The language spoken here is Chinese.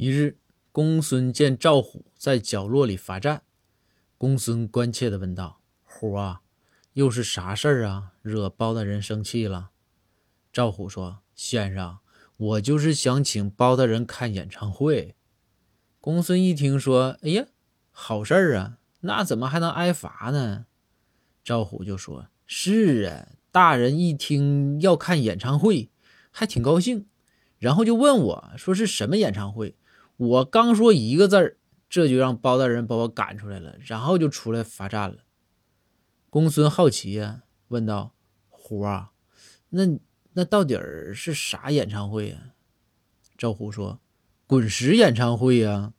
一日，公孙见赵虎在角落里罚站，公孙关切地问道：“虎啊，又是啥事儿啊？惹包大人生气了？”赵虎说：“先生，我就是想请包大人看演唱会。”公孙一听说：“哎呀，好事儿啊！那怎么还能挨罚呢？”赵虎就说：“是啊，大人一听要看演唱会，还挺高兴，然后就问我说是什么演唱会。”我刚说一个字儿，这就让包大人把我赶出来了，然后就出来罚站了。公孙好奇呀，问道：“虎啊，那那到底是啥演唱会呀？”赵虎说：“滚石演唱会呀。”